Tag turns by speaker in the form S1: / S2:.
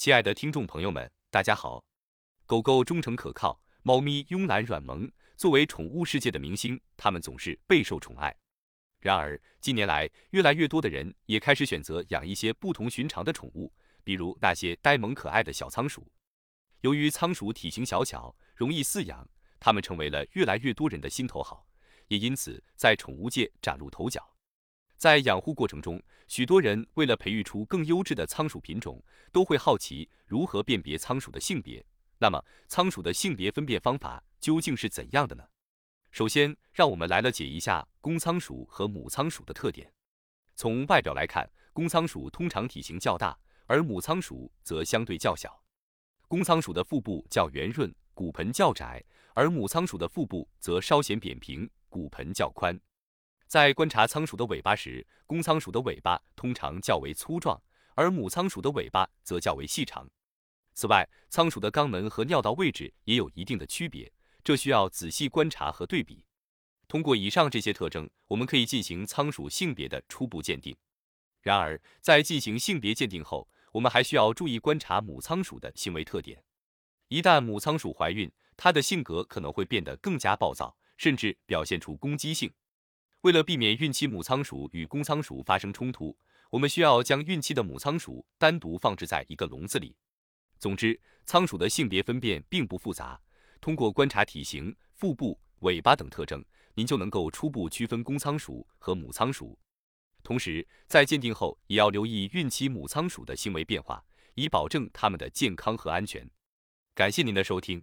S1: 亲爱的听众朋友们，大家好。狗狗忠诚可靠，猫咪慵懒软萌，作为宠物世界的明星，它们总是备受宠爱。然而，近年来，越来越多的人也开始选择养一些不同寻常的宠物，比如那些呆萌可爱的小仓鼠。由于仓鼠体型小巧，容易饲养，它们成为了越来越多人的心头好，也因此在宠物界崭露头角。在养护过程中，许多人为了培育出更优质的仓鼠品种，都会好奇如何辨别仓鼠的性别。那么，仓鼠的性别分辨方法究竟是怎样的呢？首先，让我们来了解一下公仓鼠和母仓鼠的特点。从外表来看，公仓鼠通常体型较大，而母仓鼠则相对较小。公仓鼠的腹部较圆润，骨盆较窄，而母仓鼠的腹部则稍显扁平，骨盆较宽。在观察仓鼠的尾巴时，公仓鼠的尾巴通常较为粗壮，而母仓鼠的尾巴则较为细长。此外，仓鼠的肛门和尿道位置也有一定的区别，这需要仔细观察和对比。通过以上这些特征，我们可以进行仓鼠性别的初步鉴定。然而，在进行性别鉴定后，我们还需要注意观察母仓鼠的行为特点。一旦母仓鼠怀孕，它的性格可能会变得更加暴躁，甚至表现出攻击性。为了避免孕期母仓鼠与公仓鼠发生冲突，我们需要将孕期的母仓鼠单独放置在一个笼子里。总之，仓鼠的性别分辨并不复杂，通过观察体型、腹部、尾巴等特征，您就能够初步区分公仓鼠和母仓鼠。同时，在鉴定后也要留意孕期母仓鼠的行为变化，以保证它们的健康和安全。感谢您的收听。